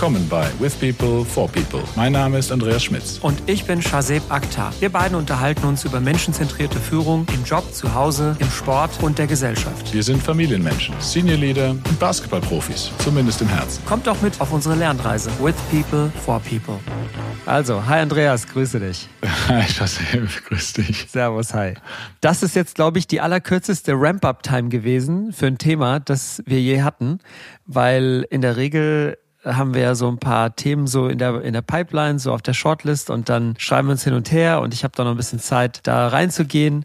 willkommen bei With People for People. Mein Name ist Andreas Schmitz. Und ich bin Shazeb Akhtar. Wir beiden unterhalten uns über menschenzentrierte Führung im Job, zu Hause, im Sport und der Gesellschaft. Wir sind Familienmenschen, Senior Leader und Basketballprofis, zumindest im Herzen. Kommt doch mit auf unsere Lernreise. With People for People. Also, hi Andreas, grüße dich. Hi Shazeb, grüß dich. Servus, hi. Das ist jetzt, glaube ich, die allerkürzeste Ramp-Up-Time gewesen für ein Thema, das wir je hatten, weil in der Regel haben wir ja so ein paar Themen so in der, in der Pipeline, so auf der Shortlist und dann schreiben wir uns hin und her und ich habe da noch ein bisschen Zeit, da reinzugehen.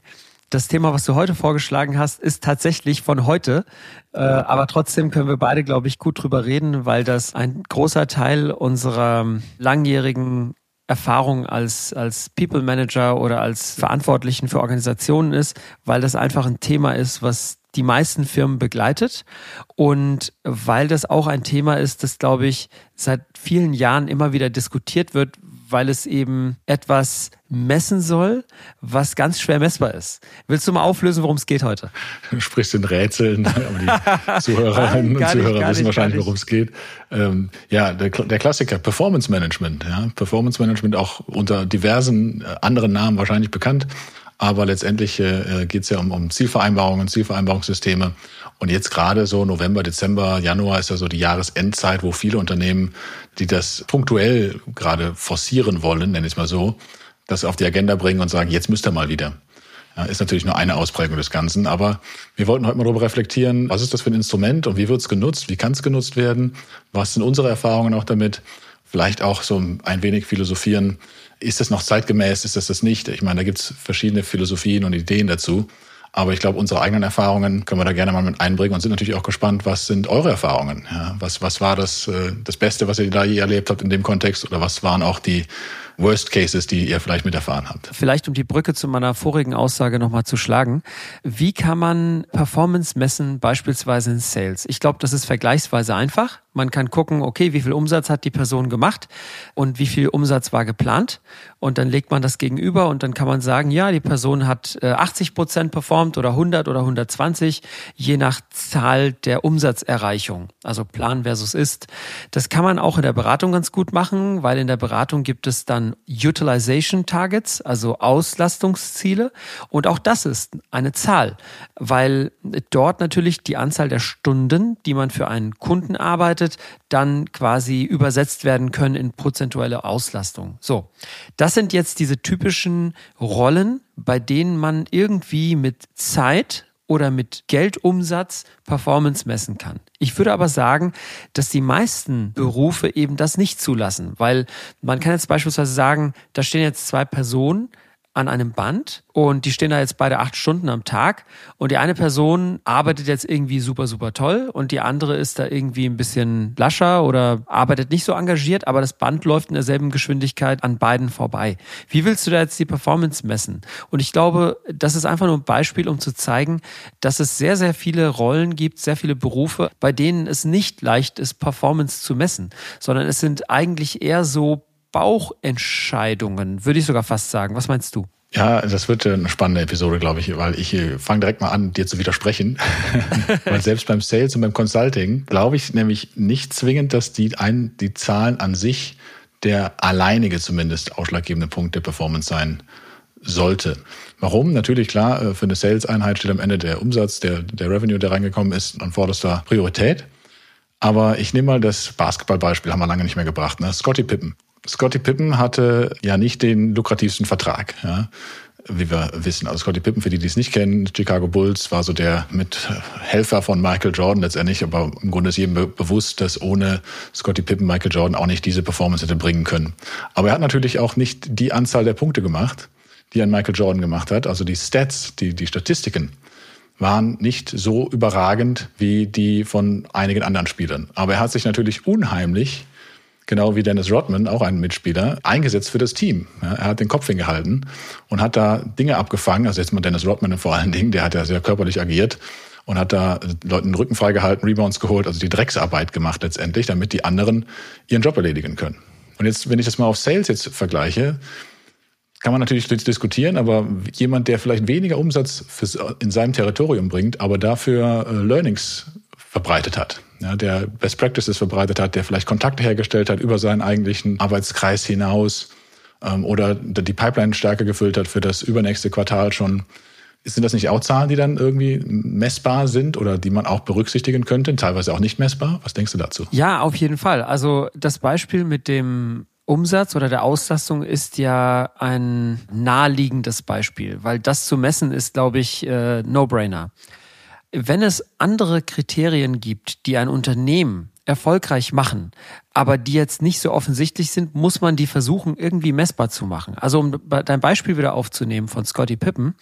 Das Thema, was du heute vorgeschlagen hast, ist tatsächlich von heute, äh, aber trotzdem können wir beide, glaube ich, gut drüber reden, weil das ein großer Teil unserer langjährigen Erfahrung als, als People Manager oder als Verantwortlichen für Organisationen ist, weil das einfach ein Thema ist, was die meisten Firmen begleitet und weil das auch ein Thema ist, das, glaube ich, seit vielen Jahren immer wieder diskutiert wird, weil es eben etwas messen soll, was ganz schwer messbar ist. Willst du mal auflösen, worum es geht heute? Du sprichst in Rätseln, aber die Zuhörerinnen Nein, und Zuhörer nicht, wissen wahrscheinlich, worum es geht. Ähm, ja, der, der, Klassiker, Performance Management. Ja? Performance Management auch unter diversen äh, anderen Namen wahrscheinlich bekannt. Aber letztendlich äh, geht es ja um, um Zielvereinbarungen, Zielvereinbarungssysteme. Und jetzt gerade so November, Dezember, Januar ist ja so die Jahresendzeit, wo viele Unternehmen, die das punktuell gerade forcieren wollen, nenne ich es mal so, das auf die Agenda bringen und sagen, jetzt müsst ihr mal wieder. Ja, ist natürlich nur eine Ausprägung des Ganzen, aber wir wollten heute mal darüber reflektieren, was ist das für ein Instrument und wie wird es genutzt, wie kann es genutzt werden, was sind unsere Erfahrungen auch damit, vielleicht auch so ein wenig philosophieren, ist das noch zeitgemäß, ist das das nicht? Ich meine, da gibt es verschiedene Philosophien und Ideen dazu. Aber ich glaube, unsere eigenen Erfahrungen können wir da gerne mal mit einbringen und sind natürlich auch gespannt, was sind eure Erfahrungen? Ja, was, was war das, äh, das Beste, was ihr da je erlebt habt in dem Kontext? Oder was waren auch die Worst Cases, die ihr vielleicht mit erfahren habt? Vielleicht, um die Brücke zu meiner vorigen Aussage nochmal zu schlagen. Wie kann man Performance messen, beispielsweise in Sales? Ich glaube, das ist vergleichsweise einfach. Man kann gucken, okay, wie viel Umsatz hat die Person gemacht und wie viel Umsatz war geplant. Und dann legt man das gegenüber und dann kann man sagen, ja, die Person hat 80 äh, Prozent performt oder 100 oder 120, je nach Zahl der Umsatzerreichung. Also Plan versus Ist. Das kann man auch in der Beratung ganz gut machen, weil in der Beratung gibt es dann Utilization Targets, also Auslastungsziele. Und auch das ist eine Zahl, weil dort natürlich die Anzahl der Stunden, die man für einen Kunden arbeitet, dann quasi übersetzt werden können in prozentuelle Auslastung. So, das sind jetzt diese typischen Rollen, bei denen man irgendwie mit Zeit oder mit Geldumsatz Performance messen kann. Ich würde aber sagen, dass die meisten Berufe eben das nicht zulassen, weil man kann jetzt beispielsweise sagen, da stehen jetzt zwei Personen, an einem Band und die stehen da jetzt beide acht Stunden am Tag und die eine Person arbeitet jetzt irgendwie super, super toll und die andere ist da irgendwie ein bisschen lascher oder arbeitet nicht so engagiert, aber das Band läuft in derselben Geschwindigkeit an beiden vorbei. Wie willst du da jetzt die Performance messen? Und ich glaube, das ist einfach nur ein Beispiel, um zu zeigen, dass es sehr, sehr viele Rollen gibt, sehr viele Berufe, bei denen es nicht leicht ist, Performance zu messen, sondern es sind eigentlich eher so Bauchentscheidungen, würde ich sogar fast sagen. Was meinst du? Ja, das wird eine spannende Episode, glaube ich, weil ich fange direkt mal an, dir zu widersprechen. weil selbst beim Sales und beim Consulting glaube ich nämlich nicht zwingend, dass die, ein, die Zahlen an sich der alleinige zumindest ausschlaggebende Punkt der Performance sein sollte. Warum? Natürlich klar, äh, für eine Sales-Einheit steht am Ende der Umsatz, der, der Revenue, der reingekommen ist, an vorderster Priorität. Aber ich nehme mal das Basketballbeispiel, haben wir lange nicht mehr gebracht. Ne? Scotty Pippen. Scotty Pippen hatte ja nicht den lukrativsten Vertrag, ja, wie wir wissen. Also Scotty Pippen, für die, die es nicht kennen, Chicago Bulls war so der mit Helfer von Michael Jordan letztendlich, aber im Grunde ist jedem be bewusst, dass ohne Scotty Pippen Michael Jordan auch nicht diese Performance hätte bringen können. Aber er hat natürlich auch nicht die Anzahl der Punkte gemacht, die ein Michael Jordan gemacht hat. Also die Stats, die, die Statistiken waren nicht so überragend wie die von einigen anderen Spielern. Aber er hat sich natürlich unheimlich genau wie Dennis Rodman, auch ein Mitspieler, eingesetzt für das Team. Er hat den Kopf hingehalten und hat da Dinge abgefangen. Also jetzt mal Dennis Rodman vor allen Dingen, der hat ja sehr körperlich agiert und hat da Leuten den Rücken freigehalten, Rebounds geholt, also die Drecksarbeit gemacht letztendlich, damit die anderen ihren Job erledigen können. Und jetzt, wenn ich das mal auf Sales jetzt vergleiche, kann man natürlich diskutieren, aber jemand, der vielleicht weniger Umsatz in seinem Territorium bringt, aber dafür äh, Learnings verbreitet hat. Ja, der Best Practices verbreitet hat, der vielleicht Kontakte hergestellt hat über seinen eigentlichen Arbeitskreis hinaus ähm, oder die Pipeline stärker gefüllt hat für das übernächste Quartal schon. Sind das nicht auch Zahlen, die dann irgendwie messbar sind oder die man auch berücksichtigen könnte, teilweise auch nicht messbar? Was denkst du dazu? Ja, auf jeden Fall. Also das Beispiel mit dem Umsatz oder der Auslastung ist ja ein naheliegendes Beispiel, weil das zu messen ist, glaube ich, äh, No-Brainer. Wenn es andere Kriterien gibt, die ein Unternehmen erfolgreich machen, aber die jetzt nicht so offensichtlich sind, muss man die versuchen, irgendwie messbar zu machen. Also um dein Beispiel wieder aufzunehmen von Scotty Pippen,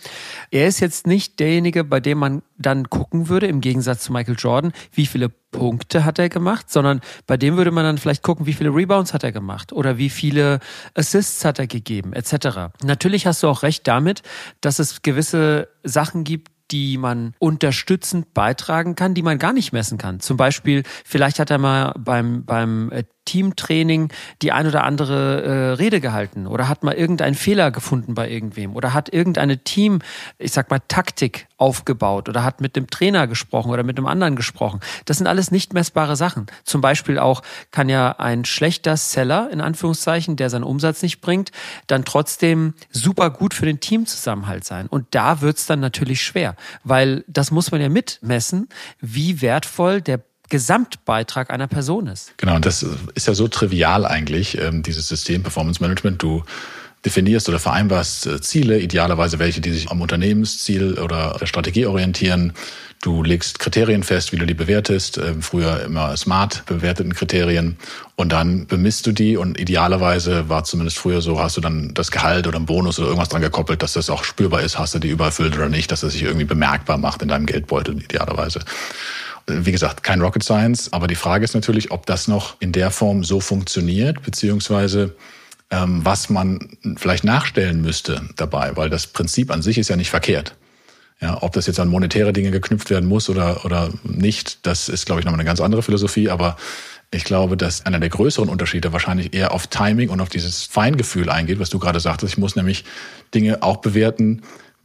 er ist jetzt nicht derjenige, bei dem man dann gucken würde, im Gegensatz zu Michael Jordan, wie viele Punkte hat er gemacht, sondern bei dem würde man dann vielleicht gucken, wie viele Rebounds hat er gemacht oder wie viele Assists hat er gegeben, etc. Natürlich hast du auch recht damit, dass es gewisse Sachen gibt, die man unterstützend beitragen kann, die man gar nicht messen kann. Zum Beispiel, vielleicht hat er mal beim, beim äh, Teamtraining die ein oder andere äh, Rede gehalten oder hat mal irgendeinen Fehler gefunden bei irgendwem oder hat irgendeine Team, ich sag mal, Taktik aufgebaut oder hat mit dem Trainer gesprochen oder mit einem anderen gesprochen. Das sind alles nicht messbare Sachen. Zum Beispiel auch kann ja ein schlechter Seller, in Anführungszeichen, der seinen Umsatz nicht bringt, dann trotzdem super gut für den Teamzusammenhalt sein. Und da wird's dann natürlich schwer, weil das muss man ja mitmessen, wie wertvoll der Gesamtbeitrag einer Person ist. Genau, und das ist ja so trivial eigentlich, ähm, dieses System Performance Management. Du definierst oder vereinbarst äh, Ziele, idealerweise welche, die sich am Unternehmensziel oder der Strategie orientieren. Du legst Kriterien fest, wie du die bewertest, ähm, früher immer smart bewerteten Kriterien und dann bemisst du die und idealerweise war zumindest früher so, hast du dann das Gehalt oder einen Bonus oder irgendwas dran gekoppelt, dass das auch spürbar ist, hast du die übererfüllt oder nicht, dass das sich irgendwie bemerkbar macht in deinem Geldbeutel idealerweise. Wie gesagt, kein Rocket Science, aber die Frage ist natürlich, ob das noch in der Form so funktioniert, beziehungsweise ähm, was man vielleicht nachstellen müsste dabei, weil das Prinzip an sich ist ja nicht verkehrt. Ja, ob das jetzt an monetäre Dinge geknüpft werden muss oder, oder nicht, das ist, glaube ich, nochmal eine ganz andere Philosophie, aber ich glaube, dass einer der größeren Unterschiede wahrscheinlich eher auf Timing und auf dieses Feingefühl eingeht, was du gerade sagtest. Ich muss nämlich Dinge auch bewerten,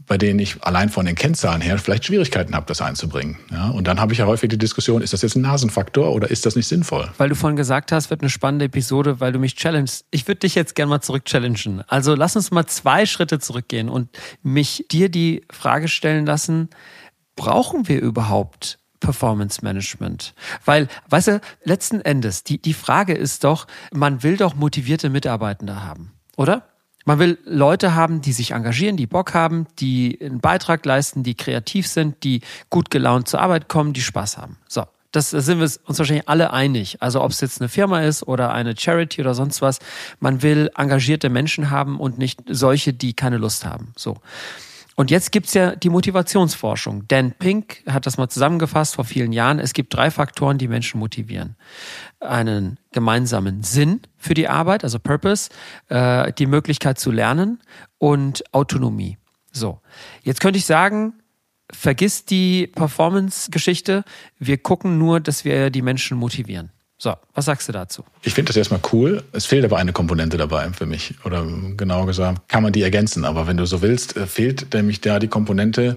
bei denen ich allein von den Kennzahlen her vielleicht Schwierigkeiten habe, das einzubringen. Ja, und dann habe ich ja häufig die Diskussion, ist das jetzt ein Nasenfaktor oder ist das nicht sinnvoll? Weil du vorhin gesagt hast, wird eine spannende Episode, weil du mich challengest. Ich würde dich jetzt gerne mal zurück challengen. Also lass uns mal zwei Schritte zurückgehen und mich dir die Frage stellen lassen, brauchen wir überhaupt Performance Management. Weil, weißt du, letzten Endes, die, die Frage ist doch, man will doch motivierte Mitarbeitende haben, oder? Man will Leute haben, die sich engagieren, die Bock haben, die einen Beitrag leisten, die kreativ sind, die gut gelaunt zur Arbeit kommen, die Spaß haben. So. Das da sind wir uns wahrscheinlich alle einig. Also ob es jetzt eine Firma ist oder eine Charity oder sonst was, man will engagierte Menschen haben und nicht solche, die keine Lust haben. So. Und jetzt gibt's ja die Motivationsforschung. Dan Pink hat das mal zusammengefasst vor vielen Jahren. Es gibt drei Faktoren, die Menschen motivieren. Einen gemeinsamen Sinn für die Arbeit, also Purpose, äh, die Möglichkeit zu lernen und Autonomie. So, jetzt könnte ich sagen, vergiss die Performance-Geschichte. Wir gucken nur, dass wir die Menschen motivieren. So, was sagst du dazu? Ich finde das erstmal cool. Es fehlt aber eine Komponente dabei für mich. Oder genauer gesagt, kann man die ergänzen. Aber wenn du so willst, äh, fehlt nämlich da die Komponente,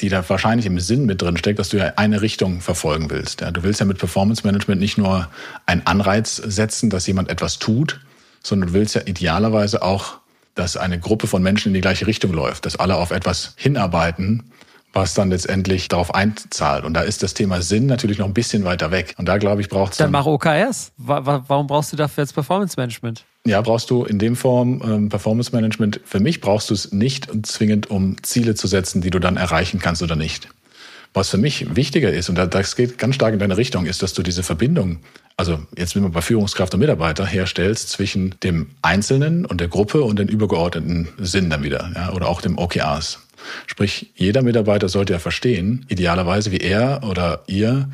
die da wahrscheinlich im Sinn mit drin steckt, dass du ja eine Richtung verfolgen willst. Ja, du willst ja mit Performance Management nicht nur einen Anreiz setzen, dass jemand etwas tut, sondern du willst ja idealerweise auch, dass eine Gruppe von Menschen in die gleiche Richtung läuft, dass alle auf etwas hinarbeiten, was dann letztendlich darauf einzahlt. Und da ist das Thema Sinn natürlich noch ein bisschen weiter weg. Und da glaube ich, braucht es. Dann, dann mach OKRs. Warum brauchst du dafür jetzt Performance Management? Ja, brauchst du in dem Form ähm, Performance Management. Für mich brauchst du es nicht zwingend, um Ziele zu setzen, die du dann erreichen kannst oder nicht. Was für mich wichtiger ist, und das geht ganz stark in deine Richtung, ist, dass du diese Verbindung, also jetzt wenn man bei Führungskraft und Mitarbeiter herstellst, zwischen dem Einzelnen und der Gruppe und den übergeordneten Sinn dann wieder, ja, oder auch dem OKRs. Sprich, jeder Mitarbeiter sollte ja verstehen, idealerweise, wie er oder ihr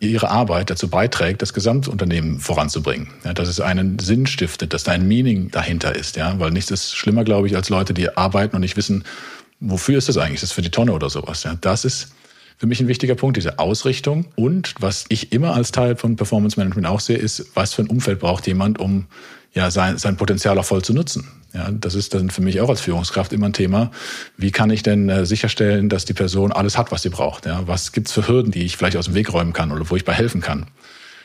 ihre Arbeit dazu beiträgt, das Gesamtunternehmen voranzubringen. Ja, dass es einen Sinn stiftet, dass da ein Meaning dahinter ist. Ja, weil nichts ist schlimmer, glaube ich, als Leute, die arbeiten und nicht wissen, wofür ist das eigentlich? Ist das für die Tonne oder sowas? Ja, das ist für mich ein wichtiger Punkt, diese Ausrichtung. Und was ich immer als Teil von Performance Management auch sehe, ist, was für ein Umfeld braucht jemand, um ja sein, sein Potenzial auch voll zu nutzen. Ja, das ist dann für mich auch als Führungskraft immer ein Thema. Wie kann ich denn äh, sicherstellen, dass die Person alles hat, was sie braucht? Ja, was gibt's für Hürden, die ich vielleicht aus dem Weg räumen kann oder wo ich bei helfen kann?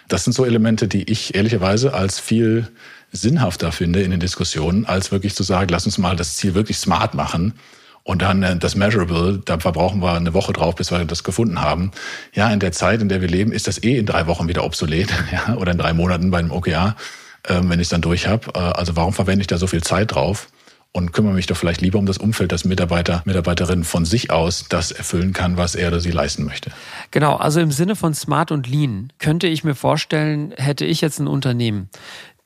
Das sind so Elemente, die ich ehrlicherweise als viel sinnhafter finde in den Diskussionen, als wirklich zu sagen, lass uns mal das Ziel wirklich smart machen und dann äh, das Measurable, da verbrauchen wir eine Woche drauf, bis wir das gefunden haben. Ja, in der Zeit, in der wir leben, ist das eh in drei Wochen wieder obsolet ja, oder in drei Monaten bei einem OKR, wenn ich es dann durch habe. Äh, also warum verwende ich da so viel Zeit drauf? Und kümmere mich doch vielleicht lieber um das Umfeld, dass Mitarbeiter, Mitarbeiterinnen von sich aus das erfüllen kann, was er oder sie leisten möchte. Genau, also im Sinne von Smart und Lean könnte ich mir vorstellen, hätte ich jetzt ein Unternehmen,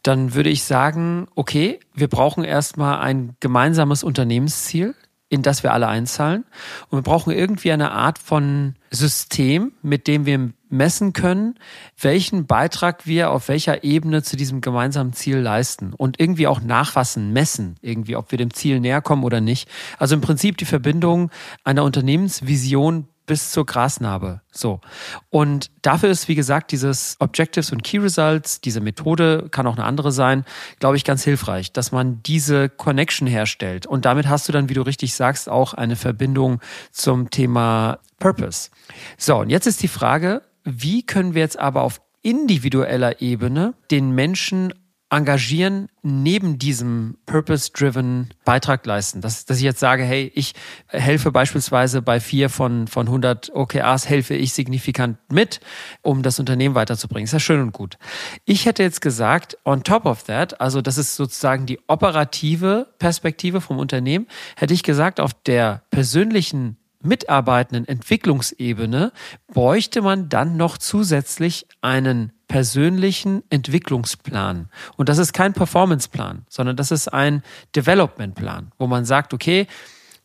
dann würde ich sagen, okay, wir brauchen erstmal ein gemeinsames Unternehmensziel in das wir alle einzahlen. Und wir brauchen irgendwie eine Art von System, mit dem wir messen können, welchen Beitrag wir auf welcher Ebene zu diesem gemeinsamen Ziel leisten und irgendwie auch nachfassen, messen, irgendwie, ob wir dem Ziel näher kommen oder nicht. Also im Prinzip die Verbindung einer Unternehmensvision bis zur Grasnarbe. So. Und dafür ist, wie gesagt, dieses Objectives und Key Results, diese Methode, kann auch eine andere sein, glaube ich, ganz hilfreich, dass man diese Connection herstellt. Und damit hast du dann, wie du richtig sagst, auch eine Verbindung zum Thema Purpose. So, und jetzt ist die Frage, wie können wir jetzt aber auf individueller Ebene den Menschen engagieren, neben diesem purpose-driven Beitrag leisten. Dass, dass ich jetzt sage, hey, ich helfe beispielsweise bei vier von, von 100 OKRs, helfe ich signifikant mit, um das Unternehmen weiterzubringen. Ist ja schön und gut. Ich hätte jetzt gesagt, on top of that, also das ist sozusagen die operative Perspektive vom Unternehmen, hätte ich gesagt, auf der persönlichen mitarbeitenden Entwicklungsebene bräuchte man dann noch zusätzlich einen persönlichen Entwicklungsplan. Und das ist kein Performanceplan, sondern das ist ein Developmentplan, wo man sagt, okay,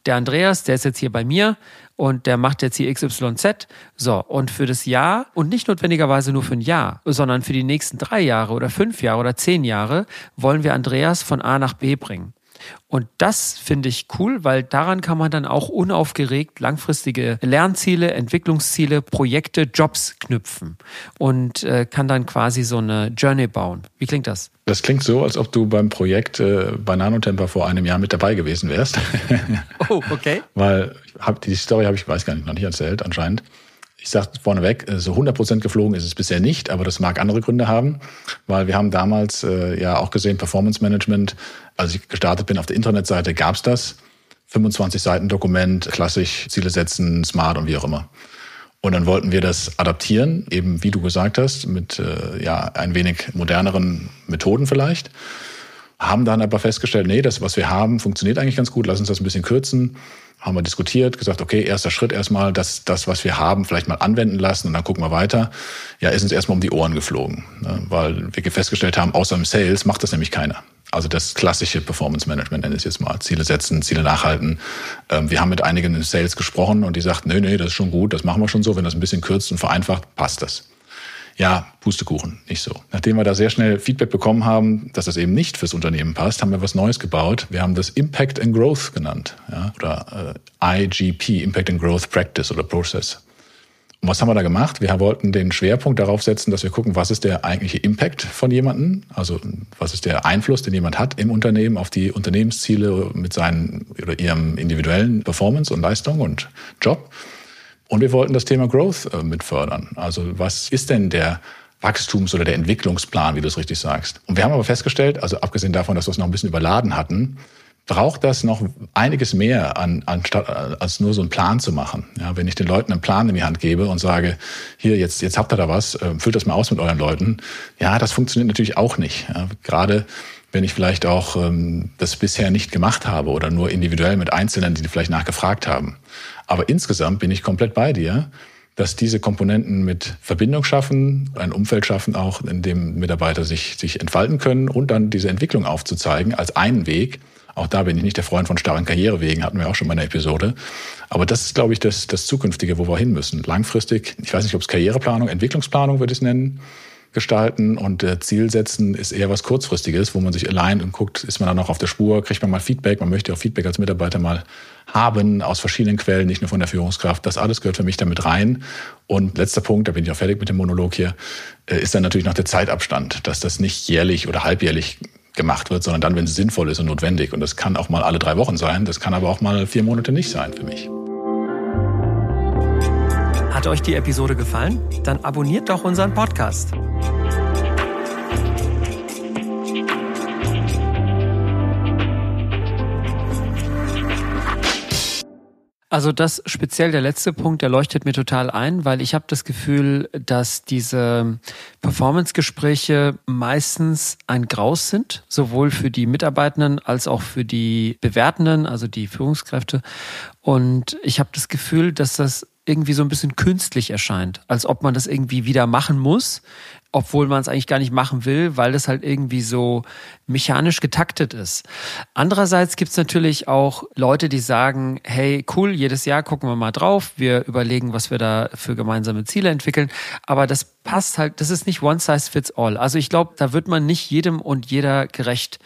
der Andreas, der ist jetzt hier bei mir und der macht jetzt hier XYZ. So, und für das Jahr und nicht notwendigerweise nur für ein Jahr, sondern für die nächsten drei Jahre oder fünf Jahre oder zehn Jahre wollen wir Andreas von A nach B bringen. Und das finde ich cool, weil daran kann man dann auch unaufgeregt langfristige Lernziele, Entwicklungsziele, Projekte, Jobs knüpfen und äh, kann dann quasi so eine Journey bauen. Wie klingt das? Das klingt so, als ob du beim Projekt äh, bei Nanotemper vor einem Jahr mit dabei gewesen wärst. oh, okay. weil hab, die Story habe ich, weiß gar nicht, noch nicht erzählt anscheinend ich sage vorneweg, äh, so 100% geflogen ist es bisher nicht, aber das mag andere Gründe haben, weil wir haben damals äh, ja auch gesehen, Performance Management, als ich gestartet bin auf der Internetseite, gab es das. 25 Seiten Dokument, klassisch Ziele setzen, smart und wie auch immer. Und dann wollten wir das adaptieren, eben wie du gesagt hast, mit äh, ja ein wenig moderneren Methoden vielleicht. Haben dann aber festgestellt, nee, das, was wir haben, funktioniert eigentlich ganz gut, lass uns das ein bisschen kürzen haben wir diskutiert, gesagt, okay, erster Schritt erstmal, das, das, was wir haben, vielleicht mal anwenden lassen und dann gucken wir weiter. Ja, ist uns erstmal um die Ohren geflogen, ne? weil wir festgestellt haben, außer im Sales macht das nämlich keiner. Also das klassische Performance Management nenne ich jetzt mal. Ziele setzen, Ziele nachhalten. Ähm, wir haben mit einigen in Sales gesprochen und die sagten, nee, nee, das ist schon gut, das machen wir schon so. Wenn das ein bisschen kürzt und vereinfacht, passt das. Ja, Pustekuchen, nicht so. Nachdem wir da sehr schnell Feedback bekommen haben, dass das eben nicht fürs Unternehmen passt, haben wir was Neues gebaut. Wir haben das Impact and Growth genannt, ja, oder äh, IGP, Impact and Growth Practice oder Process. Und was haben wir da gemacht? Wir wollten den Schwerpunkt darauf setzen, dass wir gucken, was ist der eigentliche Impact von jemandem, also was ist der Einfluss, den jemand hat im Unternehmen auf die Unternehmensziele mit seinen oder ihrem individuellen Performance und Leistung und Job. Und wir wollten das Thema Growth äh, mit fördern. Also was ist denn der Wachstums- oder der Entwicklungsplan, wie du es richtig sagst? Und wir haben aber festgestellt, also abgesehen davon, dass wir es noch ein bisschen überladen hatten, braucht das noch einiges mehr, an, anstatt als nur so einen Plan zu machen. Ja, wenn ich den Leuten einen Plan in die Hand gebe und sage, hier, jetzt, jetzt habt ihr da was, äh, füllt das mal aus mit euren Leuten. Ja, das funktioniert natürlich auch nicht. Ja, gerade wenn ich vielleicht auch ähm, das bisher nicht gemacht habe oder nur individuell mit Einzelnen, die vielleicht nachgefragt haben. Aber insgesamt bin ich komplett bei dir, dass diese Komponenten mit Verbindung schaffen, ein Umfeld schaffen, auch in dem Mitarbeiter sich, sich entfalten können und dann diese Entwicklung aufzuzeigen als einen Weg. Auch da bin ich nicht der Freund von starren Karrierewegen, hatten wir auch schon mal in der Episode. Aber das ist, glaube ich, das, das Zukünftige, wo wir hin müssen. Langfristig, ich weiß nicht, ob es Karriereplanung, Entwicklungsplanung würde ich es nennen, gestalten und äh, Ziel setzen ist eher was Kurzfristiges, wo man sich allein und guckt, ist man dann noch auf der Spur, kriegt man mal Feedback, man möchte auch Feedback als Mitarbeiter mal haben aus verschiedenen Quellen, nicht nur von der Führungskraft. Das alles gehört für mich damit rein. Und letzter Punkt, da bin ich auch fertig mit dem Monolog hier, äh, ist dann natürlich noch der Zeitabstand, dass das nicht jährlich oder halbjährlich gemacht wird, sondern dann, wenn es sinnvoll ist und notwendig. Und das kann auch mal alle drei Wochen sein, das kann aber auch mal vier Monate nicht sein für mich. Hat euch die Episode gefallen? Dann abonniert doch unseren Podcast. Also das speziell der letzte Punkt, der leuchtet mir total ein, weil ich habe das Gefühl, dass diese Performance-Gespräche meistens ein Graus sind, sowohl für die Mitarbeitenden als auch für die Bewertenden, also die Führungskräfte. Und ich habe das Gefühl, dass das irgendwie so ein bisschen künstlich erscheint, als ob man das irgendwie wieder machen muss, obwohl man es eigentlich gar nicht machen will, weil das halt irgendwie so mechanisch getaktet ist. Andererseits gibt es natürlich auch Leute, die sagen, hey, cool, jedes Jahr gucken wir mal drauf, wir überlegen, was wir da für gemeinsame Ziele entwickeln, aber das passt halt, das ist nicht one size fits all. Also ich glaube, da wird man nicht jedem und jeder gerecht.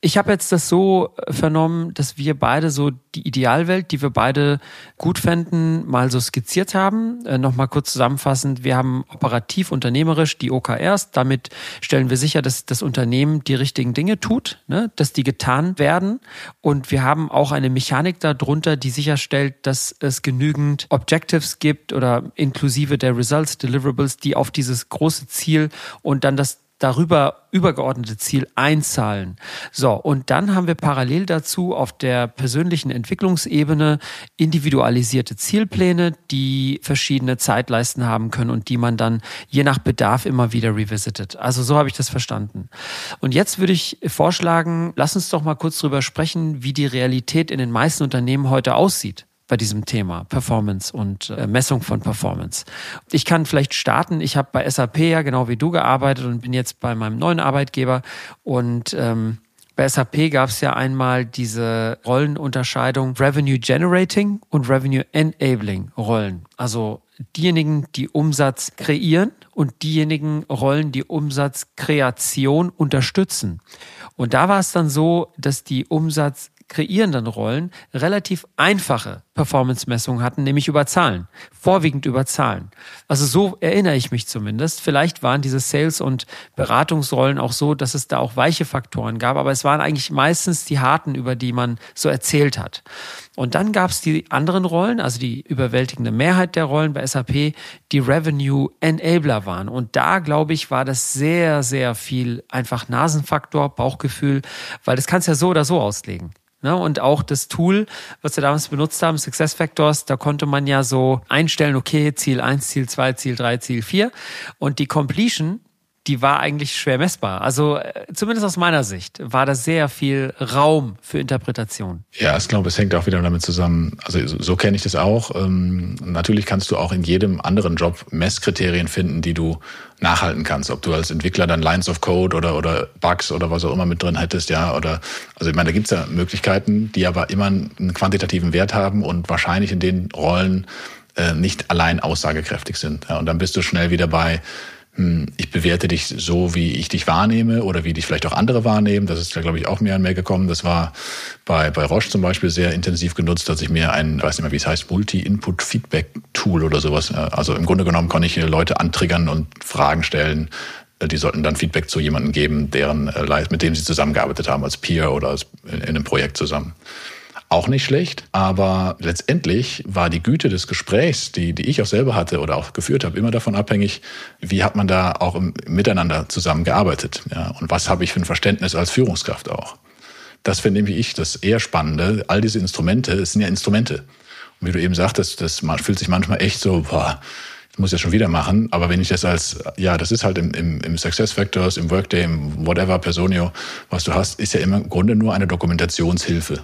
Ich habe jetzt das so vernommen, dass wir beide so die Idealwelt, die wir beide gut fänden, mal so skizziert haben. Äh, Nochmal kurz zusammenfassend, wir haben operativ, unternehmerisch die OKRs. Damit stellen wir sicher, dass das Unternehmen die richtigen Dinge tut, ne? dass die getan werden. Und wir haben auch eine Mechanik darunter, die sicherstellt, dass es genügend Objectives gibt oder inklusive der Results, Deliverables, die auf die dieses große Ziel und dann das darüber übergeordnete Ziel einzahlen. So, und dann haben wir parallel dazu auf der persönlichen Entwicklungsebene individualisierte Zielpläne, die verschiedene Zeitleisten haben können und die man dann je nach Bedarf immer wieder revisitet. Also so habe ich das verstanden. Und jetzt würde ich vorschlagen, lass uns doch mal kurz drüber sprechen, wie die Realität in den meisten Unternehmen heute aussieht bei diesem Thema Performance und äh, Messung von Performance. Ich kann vielleicht starten. Ich habe bei SAP ja genau wie du gearbeitet und bin jetzt bei meinem neuen Arbeitgeber und ähm, bei SAP gab es ja einmal diese Rollenunterscheidung Revenue Generating und Revenue Enabling Rollen. Also diejenigen, die Umsatz kreieren und diejenigen Rollen, die Umsatzkreation unterstützen. Und da war es dann so, dass die Umsatz kreierenden Rollen relativ einfache Performance-Messungen hatten, nämlich über Zahlen, vorwiegend über Zahlen. Also so erinnere ich mich zumindest. Vielleicht waren diese Sales- und Beratungsrollen auch so, dass es da auch weiche Faktoren gab, aber es waren eigentlich meistens die harten, über die man so erzählt hat. Und dann gab es die anderen Rollen, also die überwältigende Mehrheit der Rollen bei SAP, die Revenue Enabler waren. Und da, glaube ich, war das sehr, sehr viel einfach Nasenfaktor, Bauchgefühl, weil das kannst ja so oder so auslegen. Ne? Und auch das Tool, was wir damals benutzt haben, Success Factors, da konnte man ja so einstellen, okay, Ziel 1, Ziel 2, Ziel 3, Ziel 4. Und die Completion, die war eigentlich schwer messbar. Also äh, zumindest aus meiner Sicht war da sehr viel Raum für Interpretation. Ja, ich glaube, es hängt auch wieder damit zusammen. Also so, so kenne ich das auch. Ähm, natürlich kannst du auch in jedem anderen Job Messkriterien finden, die du nachhalten kannst. Ob du als Entwickler dann Lines of Code oder, oder Bugs oder was auch immer mit drin hättest, ja. Oder also ich meine, da gibt's ja Möglichkeiten, die aber immer einen quantitativen Wert haben und wahrscheinlich in den Rollen äh, nicht allein aussagekräftig sind. Ja. Und dann bist du schnell wieder bei ich bewerte dich so, wie ich dich wahrnehme oder wie dich vielleicht auch andere wahrnehmen. Das ist glaube ich, auch mehr und mehr gekommen. Das war bei, bei Roche zum Beispiel sehr intensiv genutzt, dass ich mir ein, weiß nicht mehr, wie es heißt, Multi-Input-Feedback-Tool oder sowas. Also im Grunde genommen konnte ich Leute antriggern und Fragen stellen. Die sollten dann Feedback zu jemandem geben, deren, äh, mit dem sie zusammengearbeitet haben, als Peer oder als in einem Projekt zusammen auch nicht schlecht. Aber letztendlich war die Güte des Gesprächs, die, die ich auch selber hatte oder auch geführt habe, immer davon abhängig, wie hat man da auch im, Miteinander zusammengearbeitet. Ja, und was habe ich für ein Verständnis als Führungskraft auch. Das finde ich das eher Spannende. All diese Instrumente, es sind ja Instrumente. Und wie du eben sagtest, das fühlt sich manchmal echt so, boah, ich muss ja schon wieder machen. Aber wenn ich das als, ja, das ist halt im, im, im Success Factors, im Workday, im whatever Personio, was du hast, ist ja immer im Grunde nur eine Dokumentationshilfe.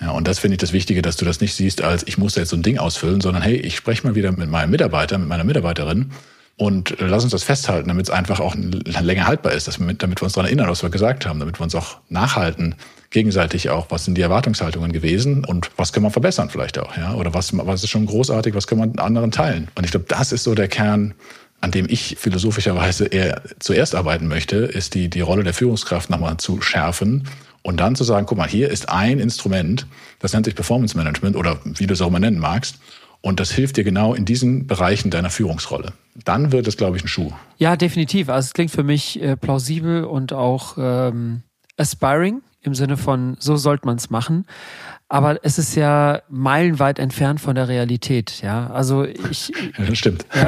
Ja, und das finde ich das Wichtige, dass du das nicht siehst als, ich muss da jetzt so ein Ding ausfüllen, sondern hey, ich spreche mal wieder mit meinem Mitarbeiter, mit meiner Mitarbeiterin und lass uns das festhalten, damit es einfach auch länger haltbar ist, dass wir, damit wir uns daran erinnern, was wir gesagt haben, damit wir uns auch nachhalten, gegenseitig auch, was sind die Erwartungshaltungen gewesen und was können wir verbessern vielleicht auch, ja, oder was, was ist schon großartig, was können wir anderen teilen. Und ich glaube, das ist so der Kern, an dem ich philosophischerweise eher zuerst arbeiten möchte, ist die, die Rolle der Führungskraft nochmal zu schärfen und dann zu sagen, guck mal, hier ist ein Instrument, das nennt sich Performance Management oder wie du es auch immer nennen magst. Und das hilft dir genau in diesen Bereichen deiner Führungsrolle. Dann wird es, glaube ich, ein Schuh. Ja, definitiv. Also es klingt für mich äh, plausibel und auch ähm, aspiring im Sinne von, so sollte man es machen. Aber es ist ja meilenweit entfernt von der Realität, ja. Also ich. Ja, das stimmt. Ja,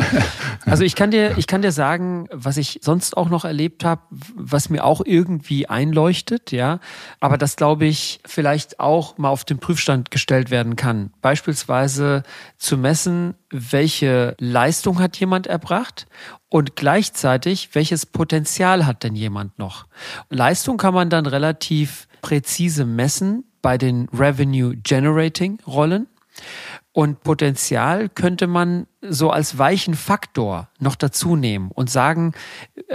also ich kann dir, ich kann dir sagen, was ich sonst auch noch erlebt habe, was mir auch irgendwie einleuchtet, ja. Aber das glaube ich vielleicht auch mal auf den Prüfstand gestellt werden kann. Beispielsweise zu messen, welche Leistung hat jemand erbracht und gleichzeitig, welches Potenzial hat denn jemand noch? Leistung kann man dann relativ präzise messen bei den Revenue Generating Rollen. Und Potenzial könnte man so als weichen Faktor noch dazu nehmen und sagen,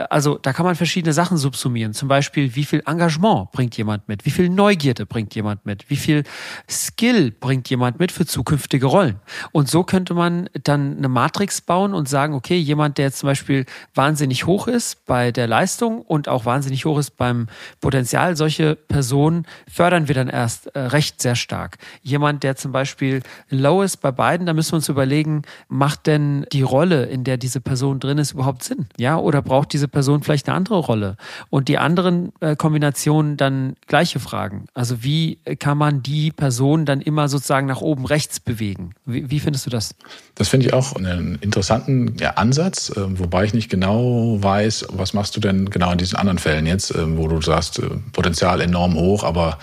also da kann man verschiedene Sachen subsumieren. Zum Beispiel, wie viel Engagement bringt jemand mit? Wie viel Neugierde bringt jemand mit? Wie viel Skill bringt jemand mit für zukünftige Rollen? Und so könnte man dann eine Matrix bauen und sagen, okay, jemand, der zum Beispiel wahnsinnig hoch ist bei der Leistung und auch wahnsinnig hoch ist beim Potenzial, solche Personen fördern wir dann erst äh, recht sehr stark. Jemand, der zum Beispiel low ist bei beiden, da müssen wir uns überlegen, macht macht denn die Rolle, in der diese Person drin ist, überhaupt Sinn? Ja, oder braucht diese Person vielleicht eine andere Rolle? Und die anderen äh, Kombinationen dann gleiche Fragen. Also wie kann man die Person dann immer sozusagen nach oben rechts bewegen? Wie, wie findest du das? Das finde ich auch einen interessanten ja, Ansatz, äh, wobei ich nicht genau weiß, was machst du denn genau in diesen anderen Fällen jetzt, äh, wo du sagst, äh, Potenzial enorm hoch, aber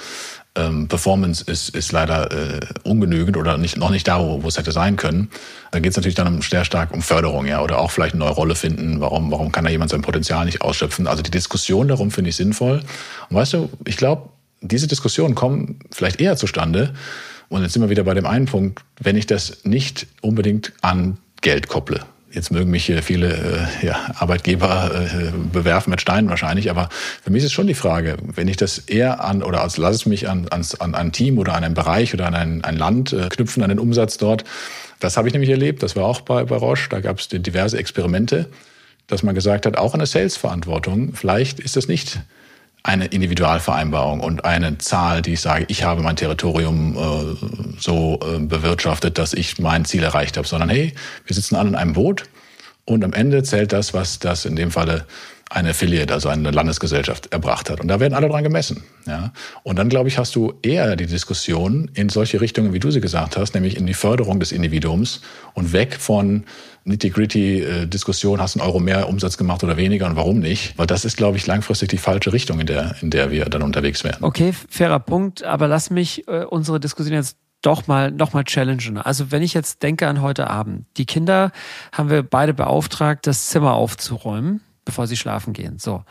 ähm, Performance ist, ist leider äh, ungenügend oder nicht, noch nicht da, wo, wo es hätte sein können. Da geht es natürlich dann sehr stark um Förderung, ja, oder auch vielleicht eine neue Rolle finden. Warum, warum kann da jemand sein Potenzial nicht ausschöpfen? Also die Diskussion darum finde ich sinnvoll. Und weißt du, ich glaube, diese Diskussionen kommen vielleicht eher zustande. Und jetzt sind wir wieder bei dem einen Punkt, wenn ich das nicht unbedingt an Geld kopple. Jetzt mögen mich viele äh, ja, Arbeitgeber äh, bewerfen mit Steinen wahrscheinlich, aber für mich ist schon die Frage, wenn ich das eher an oder als lasse es mich an, an, an ein Team oder an einen Bereich oder an ein, ein Land äh, knüpfen, an den Umsatz dort. Das habe ich nämlich erlebt, das war auch bei, bei Roche, da gab es diverse Experimente, dass man gesagt hat, auch eine Sales-Verantwortung, vielleicht ist das nicht eine Individualvereinbarung und eine Zahl, die ich sage, ich habe mein Territorium äh, so äh, bewirtschaftet, dass ich mein Ziel erreicht habe, sondern hey, wir sitzen alle in einem Boot und am Ende zählt das, was das in dem Falle eine Affiliate, also eine Landesgesellschaft erbracht hat. Und da werden alle dran gemessen. Ja? Und dann, glaube ich, hast du eher die Diskussion in solche Richtungen, wie du sie gesagt hast, nämlich in die Förderung des Individuums und weg von Nitty-Gritty-Diskussion, hast du einen Euro mehr Umsatz gemacht oder weniger und warum nicht? Weil das ist, glaube ich, langfristig die falsche Richtung, in der, in der wir dann unterwegs werden. Okay, fairer Punkt, aber lass mich äh, unsere Diskussion jetzt doch mal noch mal challengen. Also wenn ich jetzt denke an heute Abend, die Kinder haben wir beide beauftragt, das Zimmer aufzuräumen bevor sie schlafen gehen. So.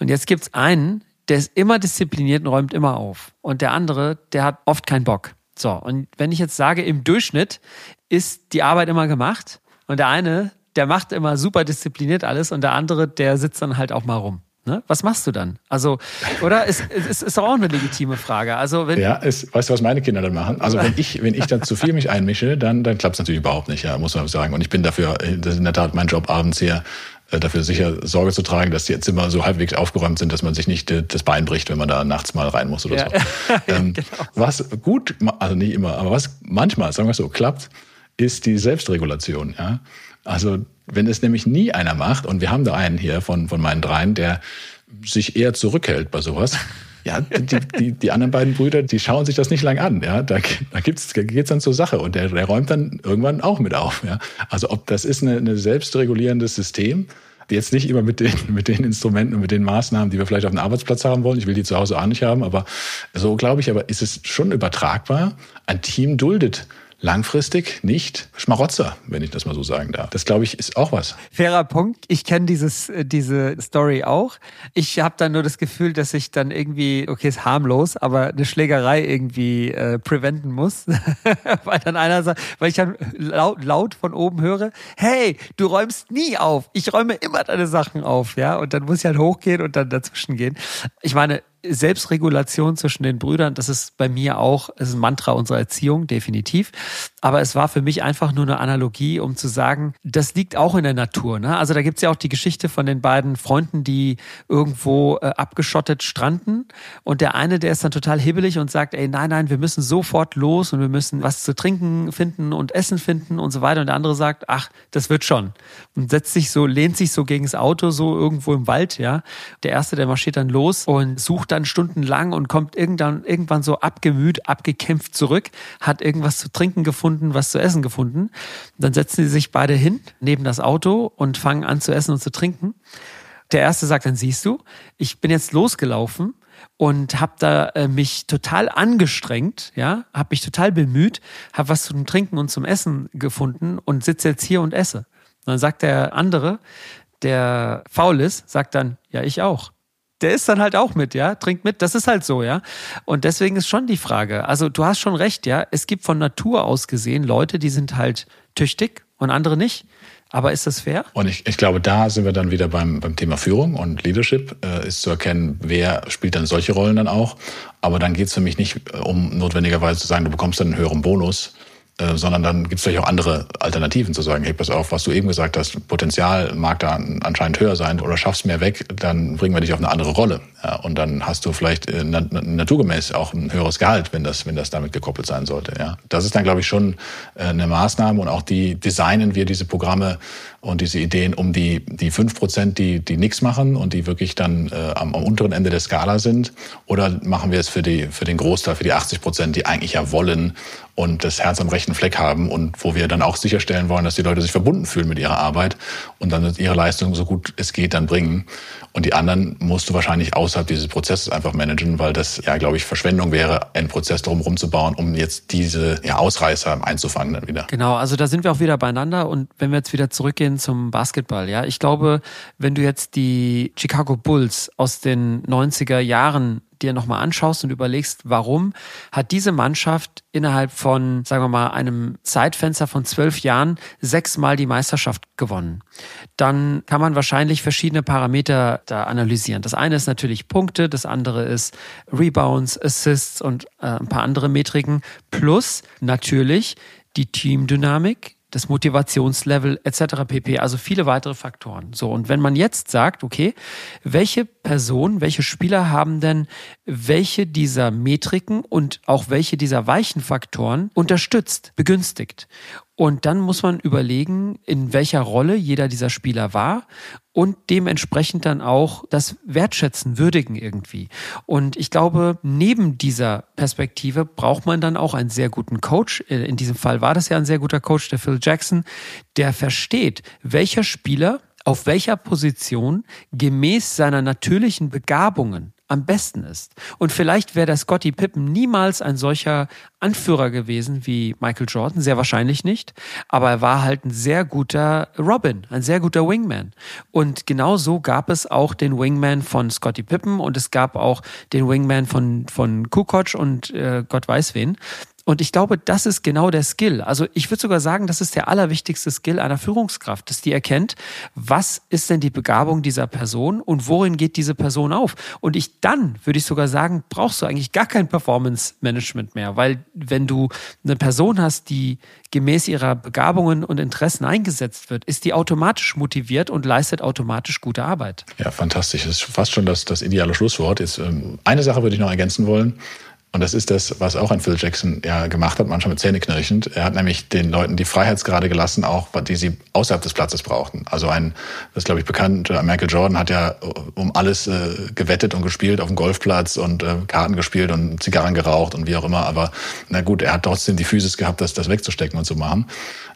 Und jetzt gibt's einen, der ist immer diszipliniert und räumt immer auf. Und der andere, der hat oft keinen Bock. So. Und wenn ich jetzt sage, im Durchschnitt ist die Arbeit immer gemacht und der eine, der macht immer super diszipliniert alles und der andere, der sitzt dann halt auch mal rum. Ne? Was machst du dann? Also, oder? Es, es ist doch auch eine legitime Frage. Also, wenn ja, es, weißt du, was meine Kinder dann machen? Also, wenn ich, wenn ich dann zu viel mich einmische, dann, dann klappt es natürlich überhaupt nicht, ja, muss man sagen. Und ich bin dafür, das ist in der Tat mein Job abends hier, äh, dafür sicher Sorge zu tragen, dass die Zimmer so halbwegs aufgeräumt sind, dass man sich nicht äh, das Bein bricht, wenn man da nachts mal rein muss oder ja. so. ähm, genau. Was gut, also nicht immer, aber was manchmal, sagen wir so, klappt, ist die Selbstregulation. Ja? Also wenn es nämlich nie einer macht, und wir haben da einen hier von, von meinen dreien, der sich eher zurückhält bei sowas, ja, die, die, die anderen beiden Brüder, die schauen sich das nicht lang an. Ja, da, da gibt's, da geht's dann zur Sache und der, der räumt dann irgendwann auch mit auf. Ja, also ob das ist ein eine selbstregulierendes System. Jetzt nicht immer mit den, mit den Instrumenten und mit den Maßnahmen, die wir vielleicht auf dem Arbeitsplatz haben wollen. Ich will die zu Hause auch nicht haben, aber so glaube ich, aber ist es schon übertragbar. Ein Team duldet langfristig nicht Schmarotzer, wenn ich das mal so sagen darf. Das glaube ich ist auch was. Fairer Punkt. Ich kenne dieses äh, diese Story auch. Ich habe dann nur das Gefühl, dass ich dann irgendwie okay ist harmlos, aber eine Schlägerei irgendwie äh, preventen muss, weil dann einer sagt, weil ich dann laut, laut von oben höre, hey, du räumst nie auf. Ich räume immer deine Sachen auf, ja, und dann muss ich halt hochgehen und dann dazwischen gehen. Ich meine, Selbstregulation zwischen den Brüdern, das ist bei mir auch, es ist ein Mantra unserer Erziehung, definitiv. Aber es war für mich einfach nur eine Analogie, um zu sagen, das liegt auch in der Natur. Ne? Also da gibt's ja auch die Geschichte von den beiden Freunden, die irgendwo äh, abgeschottet stranden. Und der eine, der ist dann total hibbelig und sagt, ey, nein, nein, wir müssen sofort los und wir müssen was zu trinken finden und Essen finden und so weiter. Und der andere sagt, ach, das wird schon. Und setzt sich so, lehnt sich so gegen das Auto, so irgendwo im Wald, ja. Der erste, der marschiert dann los und sucht dann stundenlang und kommt irgendwann, irgendwann so abgemüht, abgekämpft zurück, hat irgendwas zu trinken gefunden, was zu essen gefunden. Dann setzen sie sich beide hin neben das Auto und fangen an zu essen und zu trinken. Der erste sagt dann, siehst du, ich bin jetzt losgelaufen und habe da äh, mich total angestrengt, ja, habe mich total bemüht, habe was zum Trinken und zum Essen gefunden und sitze jetzt hier und esse. Und dann sagt der andere, der faul ist, sagt dann, ja, ich auch. Der ist dann halt auch mit, ja, trinkt mit, das ist halt so, ja. Und deswegen ist schon die Frage, also du hast schon recht, ja, es gibt von Natur aus gesehen Leute, die sind halt tüchtig und andere nicht. Aber ist das fair? Und ich, ich glaube, da sind wir dann wieder beim, beim Thema Führung und Leadership, äh, ist zu erkennen, wer spielt dann solche Rollen dann auch. Aber dann geht es für mich nicht äh, um notwendigerweise zu sagen, du bekommst dann einen höheren Bonus, äh, sondern dann gibt es vielleicht auch andere Alternativen zu sagen, hey, pass auf, was du eben gesagt hast, Potenzial mag da anscheinend höher sein oder schaffst mehr weg, dann bringen wir dich auf eine andere Rolle. Ja, und dann hast du vielleicht äh, naturgemäß auch ein höheres Gehalt, wenn das, wenn das damit gekoppelt sein sollte. Ja. Das ist dann, glaube ich, schon äh, eine Maßnahme und auch die designen wir diese Programme und diese Ideen um die, die fünf Prozent, die, die nichts machen und die wirklich dann äh, am, am unteren Ende der Skala sind? Oder machen wir es für, die, für den Großteil, für die 80 Prozent, die eigentlich ja wollen und das Herz am rechten Fleck haben und wo wir dann auch sicherstellen wollen, dass die Leute sich verbunden fühlen mit ihrer Arbeit und dann ihre Leistung so gut es geht dann bringen. Und die anderen musst du wahrscheinlich außerhalb dieses Prozesses einfach managen, weil das ja, glaube ich, Verschwendung wäre, einen Prozess drumherum zu bauen, um jetzt diese ja, Ausreißer einzufangen dann wieder. Genau, also da sind wir auch wieder beieinander und wenn wir jetzt wieder zurückgehen zum Basketball, ja, ich glaube, wenn du jetzt die Chicago Bulls aus den 90er Jahren dir nochmal anschaust und überlegst, warum hat diese Mannschaft innerhalb von, sagen wir mal, einem Zeitfenster von zwölf Jahren sechsmal die Meisterschaft gewonnen, dann kann man wahrscheinlich verschiedene Parameter da analysieren. Das eine ist natürlich Punkte, das andere ist Rebounds, Assists und äh, ein paar andere Metriken, plus natürlich die Teamdynamik, das Motivationslevel etc. pp. Also viele weitere Faktoren. So, und wenn man jetzt sagt, okay, welche Personen, welche Spieler haben denn welche dieser Metriken und auch welche dieser weichen Faktoren unterstützt, begünstigt? Und dann muss man überlegen, in welcher Rolle jeder dieser Spieler war und dementsprechend dann auch das Wertschätzen, würdigen irgendwie. Und ich glaube, neben dieser Perspektive braucht man dann auch einen sehr guten Coach. In diesem Fall war das ja ein sehr guter Coach, der Phil Jackson, der versteht, welcher Spieler auf welcher Position gemäß seiner natürlichen Begabungen am besten ist. Und vielleicht wäre der Scotty Pippen niemals ein solcher Anführer gewesen wie Michael Jordan, sehr wahrscheinlich nicht, aber er war halt ein sehr guter Robin, ein sehr guter Wingman. Und genau so gab es auch den Wingman von Scotty Pippen und es gab auch den Wingman von, von Kukoc und äh, Gott weiß wen. Und ich glaube, das ist genau der Skill. Also ich würde sogar sagen, das ist der allerwichtigste Skill einer Führungskraft, dass die erkennt, was ist denn die Begabung dieser Person und worin geht diese Person auf. Und ich dann, würde ich sogar sagen, brauchst du eigentlich gar kein Performance Management mehr, weil wenn du eine Person hast, die gemäß ihrer Begabungen und Interessen eingesetzt wird, ist die automatisch motiviert und leistet automatisch gute Arbeit. Ja, fantastisch. Das ist fast schon das, das ideale Schlusswort. Jetzt, ähm, eine Sache würde ich noch ergänzen wollen. Und das ist das, was auch ein Phil Jackson ja gemacht hat, manchmal mit Zähneknirschend. Er hat nämlich den Leuten die Freiheitsgrade gelassen, auch die sie außerhalb des Platzes brauchten. Also ein, das ist glaube ich bekannt, äh, Michael Jordan hat ja äh, um alles äh, gewettet und gespielt auf dem Golfplatz und äh, Karten gespielt und Zigarren geraucht und wie auch immer. Aber na gut, er hat trotzdem die Physis gehabt, das, das wegzustecken und zu machen.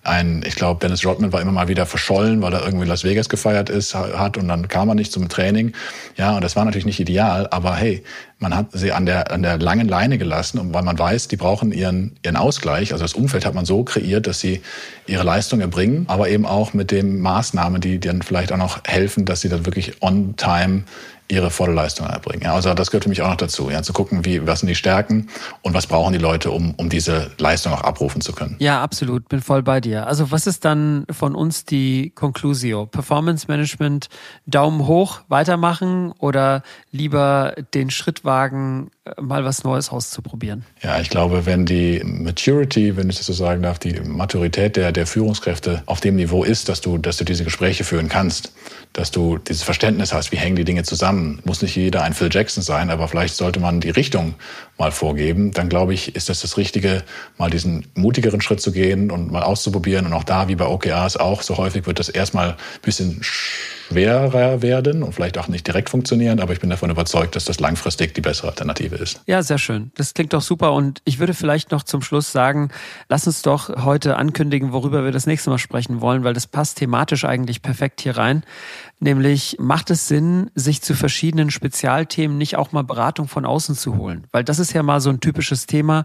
Ein, ich glaube, Dennis Rodman war immer mal wieder verschollen, weil er irgendwie Las Vegas gefeiert ist, hat und dann kam er nicht zum Training. Ja, und das war natürlich nicht ideal, aber hey, man hat sie an der, an der langen Leine gelassen, weil man weiß, die brauchen ihren, ihren Ausgleich. Also das Umfeld hat man so kreiert, dass sie ihre Leistung erbringen, aber eben auch mit den Maßnahmen, die dann vielleicht auch noch helfen, dass sie dann wirklich on time ihre volle Leistung erbringen. Ja, also das gehört für mich auch noch dazu, ja, zu gucken, wie, was sind die Stärken und was brauchen die Leute, um, um diese Leistung auch abrufen zu können. Ja, absolut, bin voll bei dir. Also was ist dann von uns die Conclusio? Performance Management, Daumen hoch, weitermachen oder lieber den Schritt wagen, mal was Neues auszuprobieren? Ja, ich glaube, wenn die Maturity, wenn ich das so sagen darf, die Maturität der, der Führungskräfte auf dem Niveau ist, dass du, dass du diese Gespräche führen kannst, dass du dieses Verständnis hast, wie hängen die Dinge zusammen. Muss nicht jeder ein Phil Jackson sein, aber vielleicht sollte man die Richtung mal vorgeben. Dann glaube ich, ist das das Richtige, mal diesen mutigeren Schritt zu gehen und mal auszuprobieren. Und auch da, wie bei OKRs auch, so häufig wird das erstmal ein bisschen schwerer werden und vielleicht auch nicht direkt funktionieren, aber ich bin davon überzeugt, dass das langfristig die bessere Alternative ist. Ja, sehr schön. Das klingt doch super und ich würde vielleicht noch zum Schluss sagen, lass uns doch heute ankündigen, worüber wir das nächste Mal sprechen wollen, weil das passt thematisch eigentlich perfekt hier rein. Nämlich macht es Sinn, sich zu verschiedenen Spezialthemen nicht auch mal Beratung von außen zu holen? Weil das ist ja mal so ein typisches Thema,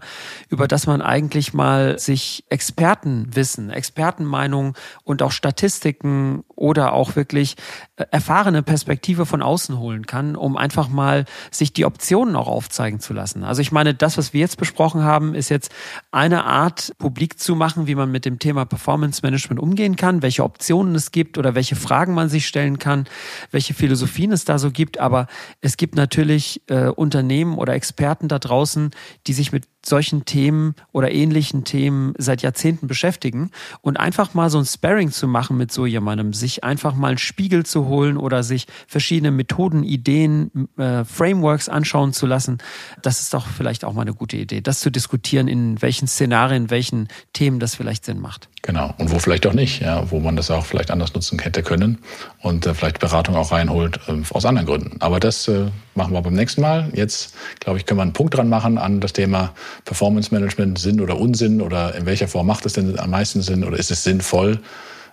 über das man eigentlich mal sich Expertenwissen, Expertenmeinungen und auch Statistiken oder auch wirklich äh, erfahrene Perspektive von außen holen kann, um einfach mal sich die Optionen auch aufzeigen zu lassen. Also ich meine, das, was wir jetzt besprochen haben, ist jetzt eine Art publik zu machen, wie man mit dem Thema Performance Management umgehen kann, welche Optionen es gibt oder welche Fragen man sich stellen kann, welche Philosophien es da so gibt. Aber es gibt natürlich äh, Unternehmen oder Experten da draußen, die sich mit solchen Themen oder ähnlichen Themen seit Jahrzehnten beschäftigen und einfach mal so ein Sparring zu machen mit so jemandem, sich einfach mal einen Spiegel zu holen oder sich verschiedene Methoden, Ideen, äh, Frameworks anschauen zu lassen, das ist doch vielleicht auch mal eine gute Idee, das zu diskutieren, in welchen Szenarien, welchen Themen das vielleicht Sinn macht. Genau. Und wo vielleicht auch nicht, ja, wo man das auch vielleicht anders nutzen hätte können und äh, vielleicht Beratung auch reinholt äh, aus anderen Gründen. Aber das äh, machen wir beim nächsten Mal. Jetzt, glaube ich, können wir einen Punkt dran machen an das Thema Performance Management, Sinn oder Unsinn oder in welcher Form macht es denn am meisten Sinn oder ist es sinnvoll?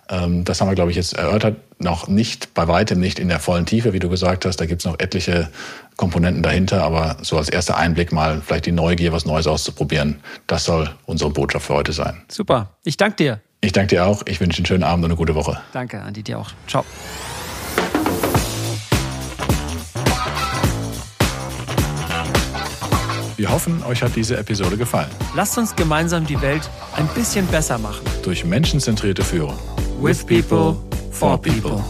Ähm, das haben wir, glaube ich, jetzt erörtert. Noch nicht, bei weitem nicht in der vollen Tiefe, wie du gesagt hast. Da gibt es noch etliche Komponenten dahinter. Aber so als erster Einblick mal vielleicht die Neugier, was Neues auszuprobieren. Das soll unsere Botschaft für heute sein. Super. Ich danke dir. Ich danke dir auch. Ich wünsche einen schönen Abend und eine gute Woche. Danke, Andi, dir auch. Ciao. Wir hoffen, euch hat diese Episode gefallen. Lasst uns gemeinsam die Welt ein bisschen besser machen. Durch menschenzentrierte Führung. With people, for people.